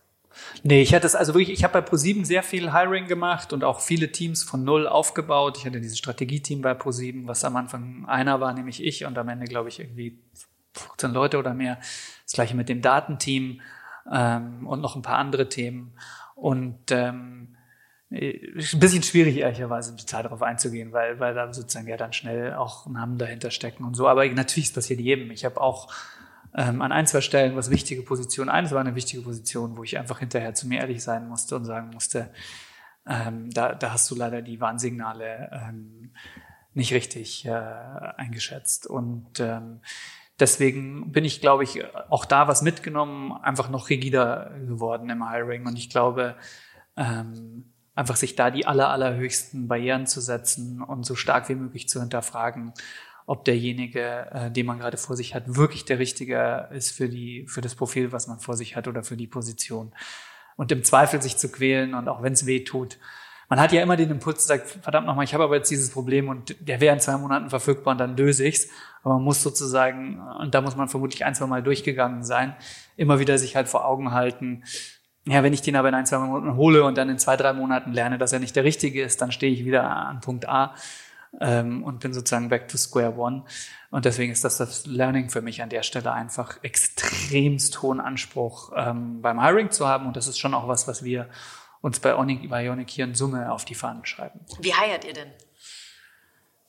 Nee, ich hatte es also wirklich, ich habe bei ProSieben sehr viel Hiring gemacht und auch viele Teams von null aufgebaut. Ich hatte dieses Strategieteam bei ProSieben, was am Anfang einer war, nämlich ich und am Ende glaube ich irgendwie 15 Leute oder mehr. Das gleiche mit dem Datenteam ähm, und noch ein paar andere Themen. Und ähm, ein bisschen schwierig, ehrlicherweise Detail darauf einzugehen, weil, weil da sozusagen ja dann schnell auch Namen dahinter stecken und so. Aber natürlich, es passiert jedem. Ich habe auch ähm, an ein, zwei Stellen was wichtige Position. Eines war eine wichtige Position, wo ich einfach hinterher zu mir ehrlich sein musste und sagen musste, ähm, da, da hast du leider die Warnsignale ähm, nicht richtig äh, eingeschätzt. Und ähm, deswegen bin ich, glaube ich, auch da was mitgenommen, einfach noch rigider geworden im Hiring. Und ich glaube, ähm, einfach sich da die aller, allerhöchsten Barrieren zu setzen und so stark wie möglich zu hinterfragen ob derjenige, äh, den man gerade vor sich hat, wirklich der Richtige ist für die, für das Profil, was man vor sich hat oder für die Position. Und im Zweifel sich zu quälen und auch wenn es weh tut. Man hat ja immer den Impuls, sagt, verdammt nochmal, ich habe aber jetzt dieses Problem und der wäre in zwei Monaten verfügbar und dann löse ich's. Aber man muss sozusagen, und da muss man vermutlich ein, zwei Mal durchgegangen sein, immer wieder sich halt vor Augen halten, ja, wenn ich den aber in ein, zwei Monaten hole und dann in zwei, drei Monaten lerne, dass er nicht der Richtige ist, dann stehe ich wieder an Punkt A ähm, und bin sozusagen back to square one. Und deswegen ist das das Learning für mich an der Stelle einfach extremst hohen Anspruch ähm, beim Hiring zu haben. Und das ist schon auch was, was wir uns bei Ionic, bei Ionic hier in Summe auf die Fahnen schreiben. Wie heiert ihr denn?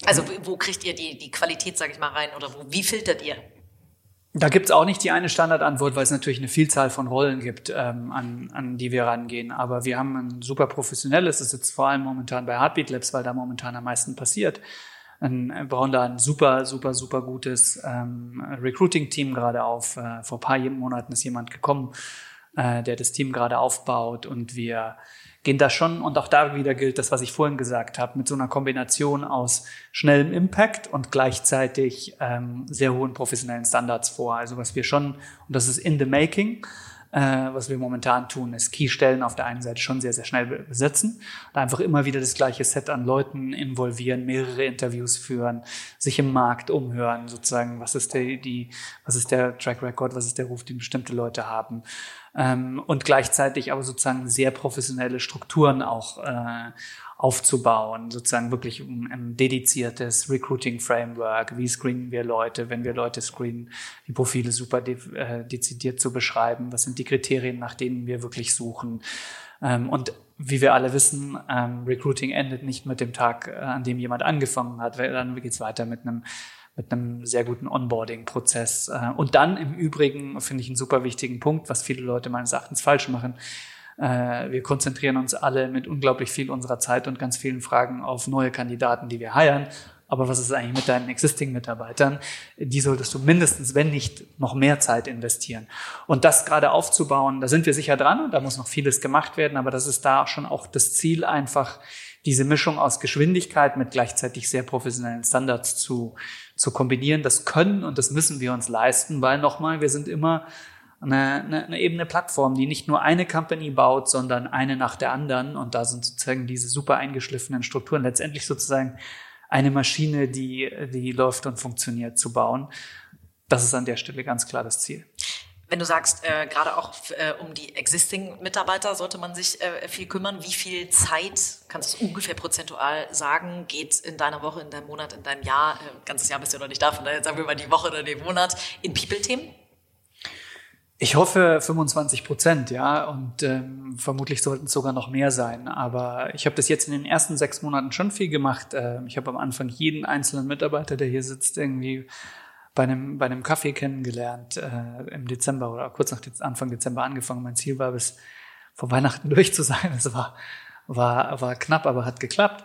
Also wo kriegt ihr die, die Qualität, sage ich mal, rein? Oder wo, wie filtert ihr? Da gibt's auch nicht die eine Standardantwort, weil es natürlich eine Vielzahl von Rollen gibt, ähm, an, an die wir rangehen. Aber wir haben ein super professionelles, das ist jetzt vor allem momentan bei Heartbeat Labs, weil da momentan am meisten passiert. Ein, wir bauen da ein super, super, super gutes ähm, Recruiting-Team gerade auf. Äh, vor paar Monaten ist jemand gekommen, äh, der das Team gerade aufbaut und wir gehen da schon, und auch da wieder gilt das, was ich vorhin gesagt habe, mit so einer Kombination aus schnellem Impact und gleichzeitig ähm, sehr hohen professionellen Standards vor. Also was wir schon, und das ist in the making, äh, was wir momentan tun, ist Keystellen auf der einen Seite schon sehr, sehr schnell besetzen und einfach immer wieder das gleiche Set an Leuten involvieren, mehrere Interviews führen, sich im Markt umhören, sozusagen, was ist der, die, was ist der Track Record, was ist der Ruf, den bestimmte Leute haben. Ähm, und gleichzeitig aber sozusagen sehr professionelle Strukturen auch äh, aufzubauen, sozusagen wirklich ein, ein dediziertes Recruiting-Framework, wie screenen wir Leute, wenn wir Leute screenen, die Profile super de äh, dezidiert zu beschreiben, was sind die Kriterien, nach denen wir wirklich suchen. Ähm, und wie wir alle wissen, ähm, Recruiting endet nicht mit dem Tag, äh, an dem jemand angefangen hat, dann geht's weiter mit einem mit einem sehr guten Onboarding-Prozess. Äh, und dann im Übrigen finde ich einen super wichtigen Punkt, was viele Leute meines Erachtens falsch machen. Äh, wir konzentrieren uns alle mit unglaublich viel unserer Zeit und ganz vielen Fragen auf neue Kandidaten, die wir heiern. Aber was ist eigentlich mit deinen Existing-Mitarbeitern? Die solltest du mindestens, wenn nicht, noch mehr Zeit investieren. Und das gerade aufzubauen, da sind wir sicher dran und da muss noch vieles gemacht werden. Aber das ist da schon auch das Ziel, einfach diese Mischung aus Geschwindigkeit mit gleichzeitig sehr professionellen Standards zu, zu kombinieren. Das können und das müssen wir uns leisten, weil nochmal, wir sind immer eine, eine, eine ebene Plattform, die nicht nur eine Company baut, sondern eine nach der anderen. Und da sind sozusagen diese super eingeschliffenen Strukturen letztendlich sozusagen eine Maschine, die, die läuft und funktioniert, zu bauen. Das ist an der Stelle ganz klar das Ziel. Wenn du sagst, äh, gerade auch äh, um die existing Mitarbeiter sollte man sich äh, viel kümmern. Wie viel Zeit, kannst du ungefähr prozentual sagen, geht in deiner Woche, in deinem Monat, in deinem Jahr, äh, ganzes Jahr bist du noch nicht da, von daher sagen wir mal die Woche oder den Monat, in People-Themen? Ich hoffe 25 Prozent, ja, und ähm, vermutlich sollten es sogar noch mehr sein. Aber ich habe das jetzt in den ersten sechs Monaten schon viel gemacht. Äh, ich habe am Anfang jeden einzelnen Mitarbeiter, der hier sitzt, irgendwie bei einem, bei einem Kaffee kennengelernt äh, im Dezember oder kurz nach Anfang Dezember angefangen. Mein Ziel war, bis vor Weihnachten durch zu sein. Es war, war, war knapp, aber hat geklappt.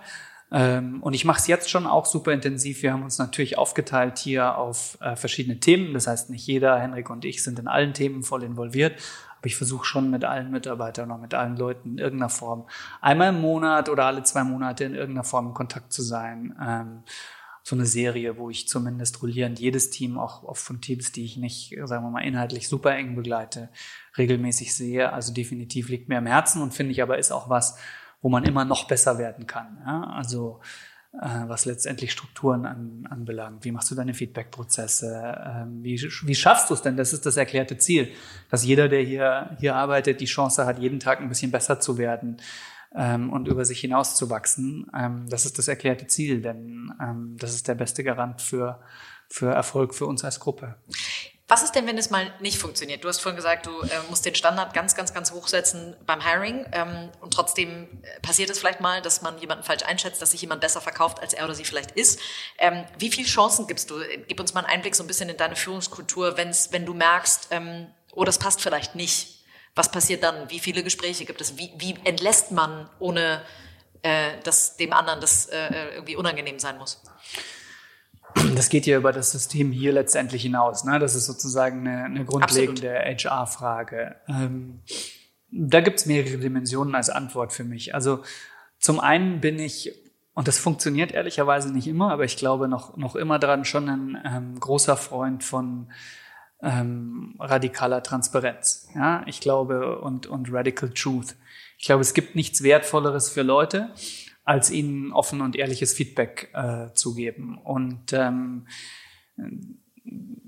Ähm, und ich mache es jetzt schon auch super intensiv. Wir haben uns natürlich aufgeteilt hier auf äh, verschiedene Themen. Das heißt, nicht jeder, Henrik und ich, sind in allen Themen voll involviert. Aber ich versuche schon mit allen Mitarbeitern oder mit allen Leuten in irgendeiner Form einmal im Monat oder alle zwei Monate in irgendeiner Form in Kontakt zu sein. Ähm, so eine Serie, wo ich zumindest rollierend jedes Team, auch, auch von Teams, die ich nicht, sagen wir mal, inhaltlich super eng begleite, regelmäßig sehe. Also definitiv liegt mir am Herzen und finde ich aber ist auch was, wo man immer noch besser werden kann. Ja? Also äh, was letztendlich Strukturen an, anbelangt. Wie machst du deine Feedback-Prozesse? Ähm, wie, wie schaffst du es denn? Das ist das erklärte Ziel, dass jeder, der hier, hier arbeitet, die Chance hat, jeden Tag ein bisschen besser zu werden ähm, und über sich hinauszuwachsen. Ähm, das ist das erklärte Ziel, denn ähm, das ist der beste Garant für, für Erfolg für uns als Gruppe. Was ist denn, wenn es mal nicht funktioniert? Du hast vorhin gesagt, du äh, musst den Standard ganz, ganz, ganz hoch setzen beim Hiring ähm, und trotzdem äh, passiert es vielleicht mal, dass man jemanden falsch einschätzt, dass sich jemand besser verkauft, als er oder sie vielleicht ist. Ähm, wie viele Chancen gibst du? Gib uns mal einen Einblick so ein bisschen in deine Führungskultur, wenn's, wenn du merkst, ähm, oh, das passt vielleicht nicht was passiert dann? Wie viele Gespräche gibt es? Wie, wie entlässt man, ohne äh, dass dem anderen das äh, irgendwie unangenehm sein muss? Das geht ja über das System hier letztendlich hinaus. Ne? Das ist sozusagen eine, eine grundlegende HR-Frage. Ähm, da gibt es mehrere Dimensionen als Antwort für mich. Also zum einen bin ich, und das funktioniert ehrlicherweise nicht immer, aber ich glaube noch, noch immer dran, schon ein ähm, großer Freund von ähm, radikaler Transparenz. Ja, ich glaube und und radical truth. Ich glaube, es gibt nichts Wertvolleres für Leute, als ihnen offen und ehrliches Feedback äh, zu geben. Und ähm,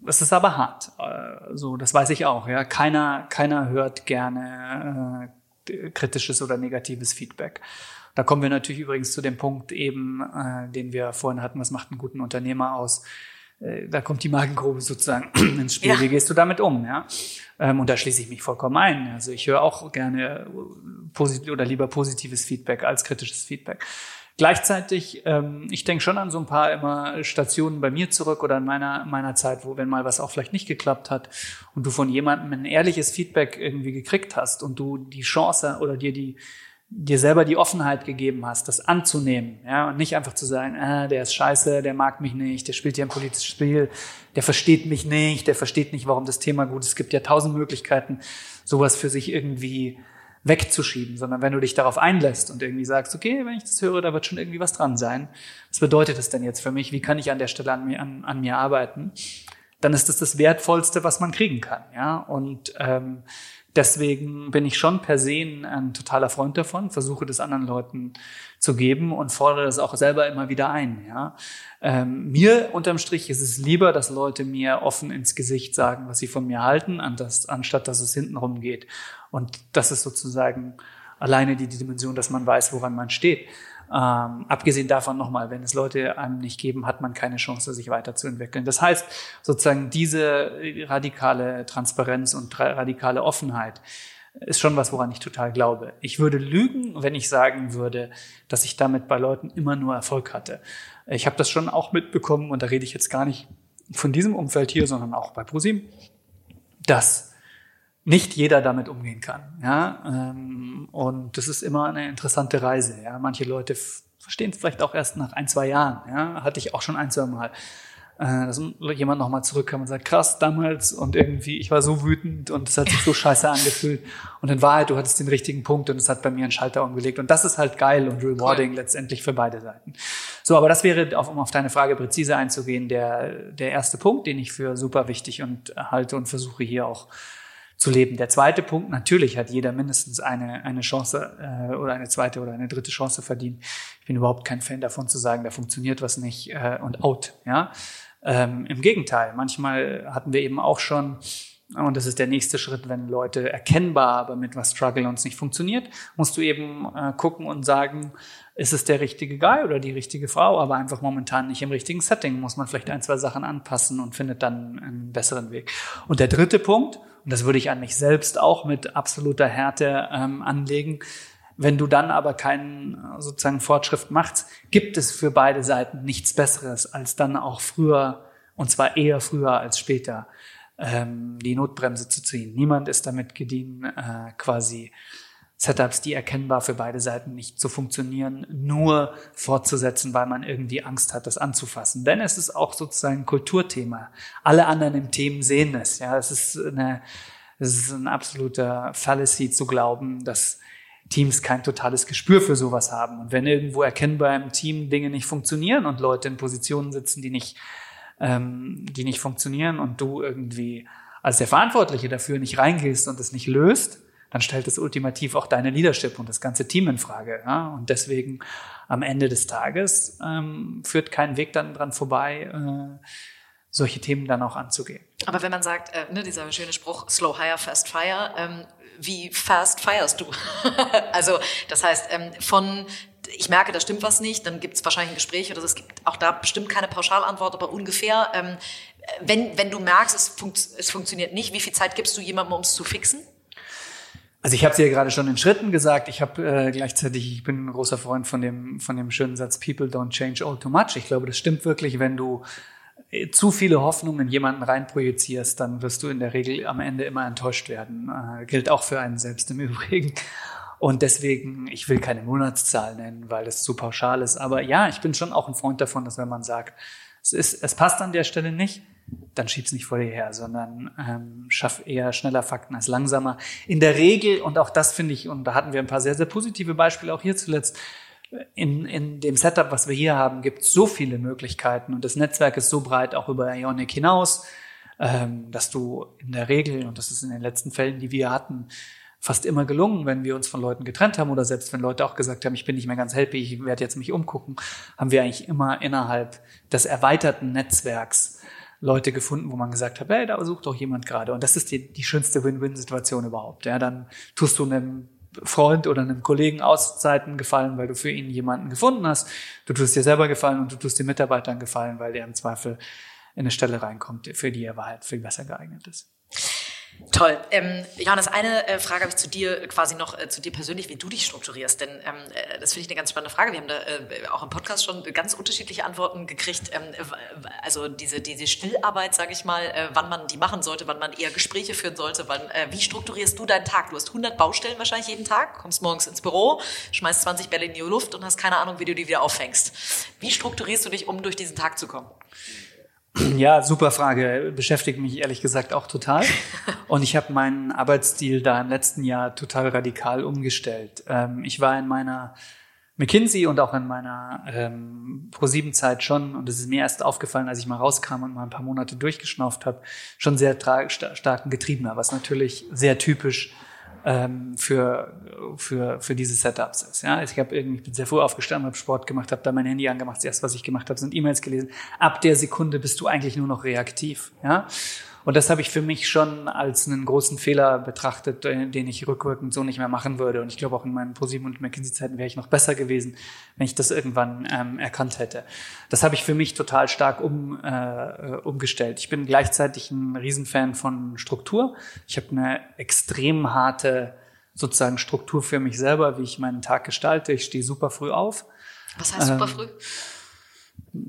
es ist aber hart. Äh, so, das weiß ich auch. Ja, keiner keiner hört gerne äh, kritisches oder negatives Feedback. Da kommen wir natürlich übrigens zu dem Punkt eben, äh, den wir vorhin hatten. Was macht einen guten Unternehmer aus? Äh, da kommt die Magengrube sozusagen ins Spiel. Ja. Wie gehst du damit um? Ja? Ähm, und da schließe ich mich vollkommen ein. Also ich höre auch gerne positiv oder lieber positives Feedback als kritisches Feedback. Gleichzeitig, ähm, ich denke schon an so ein paar immer Stationen bei mir zurück oder in meiner, meiner Zeit, wo wenn mal was auch vielleicht nicht geklappt hat und du von jemandem ein ehrliches Feedback irgendwie gekriegt hast und du die Chance oder dir die dir selber die Offenheit gegeben hast, das anzunehmen, ja, und nicht einfach zu sagen, ah, der ist scheiße, der mag mich nicht, der spielt hier ein politisches Spiel, der versteht mich nicht, der versteht nicht, warum das Thema gut ist. Es gibt ja tausend Möglichkeiten, sowas für sich irgendwie wegzuschieben, sondern wenn du dich darauf einlässt und irgendwie sagst, okay, wenn ich das höre, da wird schon irgendwie was dran sein. Was bedeutet das denn jetzt für mich? Wie kann ich an der Stelle an mir, an, an mir arbeiten? Dann ist das das Wertvollste, was man kriegen kann, ja. Und ähm, Deswegen bin ich schon per se ein, totaler Freund davon, versuche das anderen Leuten zu geben und fordere das auch selber immer wieder ein. Ja. Ähm, mir unterm Strich ist es lieber, dass Leute mir offen ins Gesicht sagen, was sie von mir halten, anstatt dass es hintenrum geht. Und das ist sozusagen alleine die Dimension, dass man weiß, woran man steht. Ähm, abgesehen davon nochmal, wenn es Leute einem nicht geben, hat man keine Chance, sich weiterzuentwickeln. Das heißt, sozusagen diese radikale Transparenz und radikale Offenheit ist schon was, woran ich total glaube. Ich würde lügen, wenn ich sagen würde, dass ich damit bei Leuten immer nur Erfolg hatte. Ich habe das schon auch mitbekommen und da rede ich jetzt gar nicht von diesem Umfeld hier, sondern auch bei ProSim, dass nicht jeder damit umgehen kann. Ja? Ähm, und das ist immer eine interessante Reise. Ja? Manche Leute verstehen es vielleicht auch erst nach ein, zwei Jahren. Ja? Hatte ich auch schon ein, zwei Mal. Äh, dass jemand nochmal zurückkam und sagt, krass, damals und irgendwie, ich war so wütend und es hat sich so scheiße angefühlt. Und in Wahrheit, du hattest den richtigen Punkt und es hat bei mir einen Schalter umgelegt. Und das ist halt geil und rewarding cool. letztendlich für beide Seiten. So, aber das wäre, um auf deine Frage präzise einzugehen, der, der erste Punkt, den ich für super wichtig und halte und versuche hier auch zu leben. Der zweite Punkt, natürlich hat jeder mindestens eine, eine Chance äh, oder eine zweite oder eine dritte Chance verdient. Ich bin überhaupt kein Fan davon zu sagen, da funktioniert was nicht äh, und out. Ja, ähm, Im Gegenteil, manchmal hatten wir eben auch schon und das ist der nächste Schritt, wenn Leute erkennbar aber mit was strugglen und es nicht funktioniert, musst du eben äh, gucken und sagen, ist es der richtige Guy oder die richtige Frau, aber einfach momentan nicht im richtigen Setting, muss man vielleicht ein, zwei Sachen anpassen und findet dann einen besseren Weg. Und der dritte Punkt, und das würde ich an mich selbst auch mit absoluter Härte ähm, anlegen, wenn du dann aber keinen sozusagen Fortschritt machst, gibt es für beide Seiten nichts Besseres, als dann auch früher, und zwar eher früher als später, ähm, die Notbremse zu ziehen. Niemand ist damit gedient, äh, quasi Setups, die erkennbar für beide Seiten nicht zu funktionieren, nur fortzusetzen, weil man irgendwie Angst hat, das anzufassen. Denn es ist auch sozusagen ein Kulturthema. Alle anderen im Team sehen es. Ja, es ist eine, es ist ein absoluter Fallacy zu glauben, dass Teams kein totales Gespür für sowas haben. Und wenn irgendwo erkennbar im Team Dinge nicht funktionieren und Leute in Positionen sitzen, die nicht ähm, die nicht funktionieren und du irgendwie als der Verantwortliche dafür nicht reingehst und es nicht löst, dann stellt es ultimativ auch deine Leadership und das ganze Team in Frage. Ja? Und deswegen am Ende des Tages ähm, führt kein Weg dann dran vorbei, äh, solche Themen dann auch anzugehen. Aber wenn man sagt, äh, ne, dieser schöne Spruch, slow hire, fast fire, ähm, wie fast feierst du? also das heißt, ähm, von ich merke, da stimmt was nicht, dann gibt es wahrscheinlich ein Gespräch oder so. Es gibt auch da bestimmt keine Pauschalantwort, aber ungefähr. Ähm, wenn, wenn du merkst, es, funkt, es funktioniert nicht, wie viel Zeit gibst du jemandem, um es zu fixen? Also ich habe es ja gerade schon in Schritten gesagt. Ich habe äh, gleichzeitig, ich bin ein großer Freund von dem von dem schönen Satz People don't change all too much. Ich glaube, das stimmt wirklich. Wenn du äh, zu viele Hoffnungen in jemanden reinprojizierst, dann wirst du in der Regel am Ende immer enttäuscht werden. Äh, gilt auch für einen selbst im Übrigen. Und deswegen, ich will keine Monatszahl nennen, weil das zu pauschal ist. Aber ja, ich bin schon auch ein Freund davon, dass wenn man sagt, es, ist, es passt an der Stelle nicht, dann schieb's nicht vor dir her, sondern ähm, schaff eher schneller Fakten als langsamer. In der Regel, und auch das finde ich, und da hatten wir ein paar sehr, sehr positive Beispiele, auch hier zuletzt, in, in dem Setup, was wir hier haben, gibt es so viele Möglichkeiten und das Netzwerk ist so breit, auch über Ionic hinaus, ähm, dass du in der Regel, und das ist in den letzten Fällen, die wir hatten, fast immer gelungen, wenn wir uns von Leuten getrennt haben oder selbst wenn Leute auch gesagt haben, ich bin nicht mehr ganz happy, ich werde jetzt mich umgucken, haben wir eigentlich immer innerhalb des erweiterten Netzwerks Leute gefunden, wo man gesagt hat, hey, da sucht doch jemand gerade. Und das ist die, die schönste Win-Win-Situation überhaupt. Ja, dann tust du einem Freund oder einem Kollegen Auszeiten gefallen, weil du für ihn jemanden gefunden hast. Du tust dir selber gefallen und du tust den Mitarbeitern gefallen, weil der im Zweifel in eine Stelle reinkommt, für die er halt viel besser geeignet ist. Toll. Ähm, Johannes, eine äh, Frage habe ich zu dir quasi noch, äh, zu dir persönlich, wie du dich strukturierst. Denn ähm, äh, das finde ich eine ganz spannende Frage. Wir haben da äh, auch im Podcast schon ganz unterschiedliche Antworten gekriegt. Ähm, also diese, diese Stillarbeit, sage ich mal, äh, wann man die machen sollte, wann man eher Gespräche führen sollte. Wann, äh, wie strukturierst du deinen Tag? Du hast 100 Baustellen wahrscheinlich jeden Tag, kommst morgens ins Büro, schmeißt 20 Bälle in die Luft und hast keine Ahnung, wie du die wieder auffängst. Wie strukturierst du dich, um durch diesen Tag zu kommen? Ja, super Frage. Beschäftigt mich ehrlich gesagt auch total. Und ich habe meinen Arbeitsstil da im letzten Jahr total radikal umgestellt. Ähm, ich war in meiner McKinsey und auch in meiner ähm, Pro-7-Zeit schon, und es ist mir erst aufgefallen, als ich mal rauskam und mal ein paar Monate durchgeschnauft habe, schon sehr starken Getriebener, was natürlich sehr typisch ähm, für, für, für diese Setups ist. Ja? Ich, hab irgendwie, ich bin sehr früh aufgestanden, habe Sport gemacht, habe da mein Handy angemacht. Das erste, was ich gemacht habe, sind E-Mails gelesen. Ab der Sekunde bist du eigentlich nur noch reaktiv. Ja? Und das habe ich für mich schon als einen großen Fehler betrachtet, äh, den ich rückwirkend so nicht mehr machen würde. Und ich glaube auch in meinen ProSieben und McKinsey-Zeiten wäre ich noch besser gewesen, wenn ich das irgendwann ähm, erkannt hätte. Das habe ich für mich total stark um, äh, umgestellt. Ich bin gleichzeitig ein Riesenfan von Struktur. Ich habe eine extrem harte sozusagen Struktur für mich selber, wie ich meinen Tag gestalte. Ich stehe super früh auf. Was heißt super ähm, früh?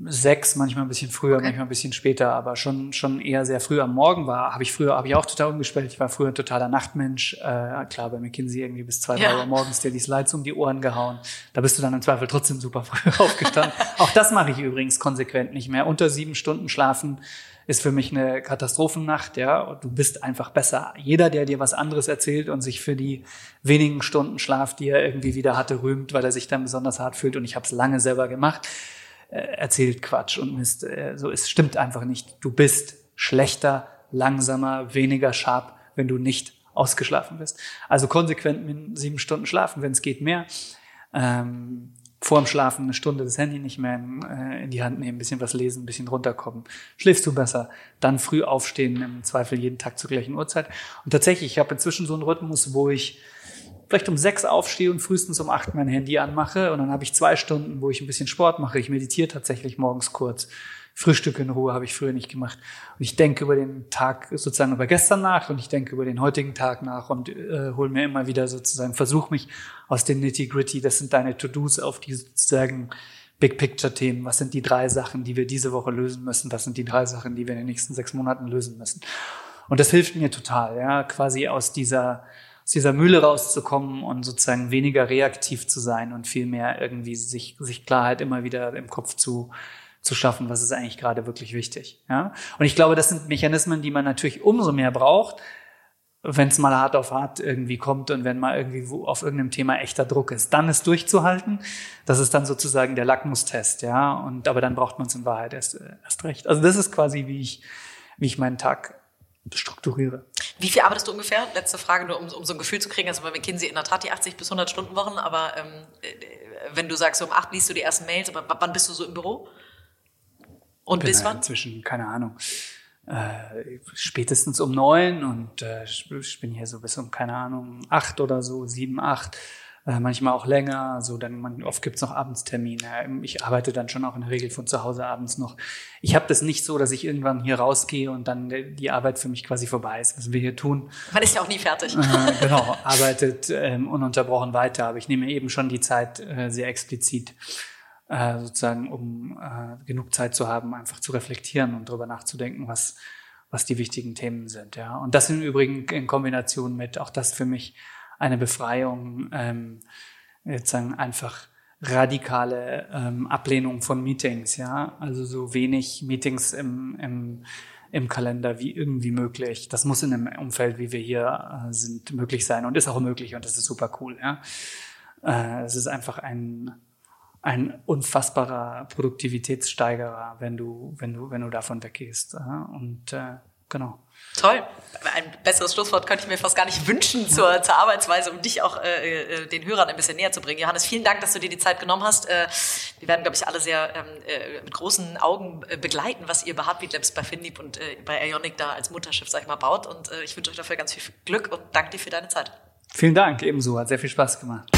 Sechs, manchmal ein bisschen früher, okay. manchmal ein bisschen später, aber schon schon eher sehr früh am Morgen war, habe ich früher habe ich auch total umgestellt. Ich war früher ein totaler Nachtmensch, äh, klar bei McKinsey irgendwie bis zwei, drei ja. Uhr morgens dir die Slides um die Ohren gehauen. Da bist du dann im Zweifel trotzdem super früh aufgestanden. auch das mache ich übrigens konsequent nicht mehr. Unter sieben Stunden schlafen ist für mich eine Katastrophennacht, ja. Und du bist einfach besser. Jeder, der dir was anderes erzählt und sich für die wenigen Stunden Schlaf, die er irgendwie wieder hatte, rühmt, weil er sich dann besonders hart fühlt. Und ich habe es lange selber gemacht äh, erzählt Quatsch und Mist. Äh, so, es stimmt einfach nicht. Du bist schlechter, langsamer, weniger sharp, wenn du nicht ausgeschlafen bist. Also konsequent sieben Stunden schlafen, wenn es geht mehr. Ähm, vor dem Schlafen eine Stunde das Handy nicht mehr in, äh, in, die Hand nehmen, ein bisschen was lesen, ein bisschen runterkommen. Schläfst du besser. Dann früh aufstehen, im Zweifel jeden Tag zur gleichen Uhrzeit. Und tatsächlich, ich habe inzwischen so einen Rhythmus, wo ich vielleicht um sechs aufstehe und frühestens um acht mein Handy anmache. Und dann habe ich zwei Stunden, wo ich ein bisschen Sport mache. Ich meditiere tatsächlich morgens kurz. Frühstück in Ruhe habe ich früher nicht gemacht. Und ich denke über den Tag sozusagen über gestern nach und ich denke über den heutigen Tag nach und äh, hole mir immer wieder sozusagen, versuche mich aus den Nitty-Gritty, das sind deine To-Dos auf die sozusagen Big Picture-Themen. Was sind die drei Sachen, die wir diese Woche lösen müssen? Was sind die drei Sachen, die wir in den nächsten sechs Monaten lösen müssen? Und das hilft mir total, ja, quasi aus dieser aus dieser Mühle rauszukommen und sozusagen weniger reaktiv zu sein und viel mehr irgendwie sich, sich Klarheit immer wieder im Kopf zu, zu schaffen, was ist eigentlich gerade wirklich wichtig. Ja? Und ich glaube, das sind Mechanismen, die man natürlich umso mehr braucht, wenn es mal hart auf hart irgendwie kommt und wenn mal irgendwie auf irgendeinem Thema echter Druck ist. Dann ist durchzuhalten, das ist dann sozusagen der Lackmustest, ja. Und aber dann braucht man es in Wahrheit erst, äh, erst recht. Also das ist quasi, wie ich, wie ich meinen Tag strukturiere. Wie viel arbeitest du ungefähr? Letzte Frage, nur um, um so ein Gefühl zu kriegen. Also bei McKinsey in der Tat die 80 bis 100 Stunden Wochen, aber ähm, äh, wenn du sagst, so um 8 liest du die ersten Mails, aber wann bist du so im Büro? Und bin bis wann? Inzwischen, keine Ahnung, äh, spätestens um neun und äh, ich bin hier so bis um, keine Ahnung, acht oder so, sieben, acht. Äh, manchmal auch länger, so dann man, oft gibt's noch Abendstermine. Ich arbeite dann schon auch in der Regel von zu Hause abends noch. Ich habe das nicht so, dass ich irgendwann hier rausgehe und dann die Arbeit für mich quasi vorbei ist, was wir hier tun. Man ist ja auch nie fertig. Äh, genau, arbeitet ähm, ununterbrochen weiter, aber ich nehme eben schon die Zeit äh, sehr explizit äh, sozusagen, um äh, genug Zeit zu haben, einfach zu reflektieren und darüber nachzudenken, was, was die wichtigen Themen sind. Ja. Und das im Übrigen in Kombination mit, auch das für mich eine Befreiung, ähm, sozusagen einfach radikale ähm, Ablehnung von Meetings, ja, also so wenig Meetings im, im, im Kalender wie irgendwie möglich. Das muss in einem Umfeld, wie wir hier äh, sind, möglich sein und ist auch möglich und das ist super cool, ja. Äh, es ist einfach ein ein unfassbarer Produktivitätssteigerer, wenn du, wenn du, wenn du davon weggehst. Und äh, genau. Toll. Ein besseres Schlusswort könnte ich mir fast gar nicht wünschen zur, zur Arbeitsweise, um dich auch äh, äh, den Hörern ein bisschen näher zu bringen. Johannes, vielen Dank, dass du dir die Zeit genommen hast. Äh, wir werden, glaube ich, alle sehr ähm, äh, mit großen Augen äh, begleiten, was ihr bei Heartbeat Labs, bei Finlieb und äh, bei Ionic da als Mutterschiff, sag ich mal, baut. Und ich wünsche euch dafür ganz viel Glück und danke dir für deine Zeit. Vielen Dank, ebenso. Hat sehr viel Spaß gemacht.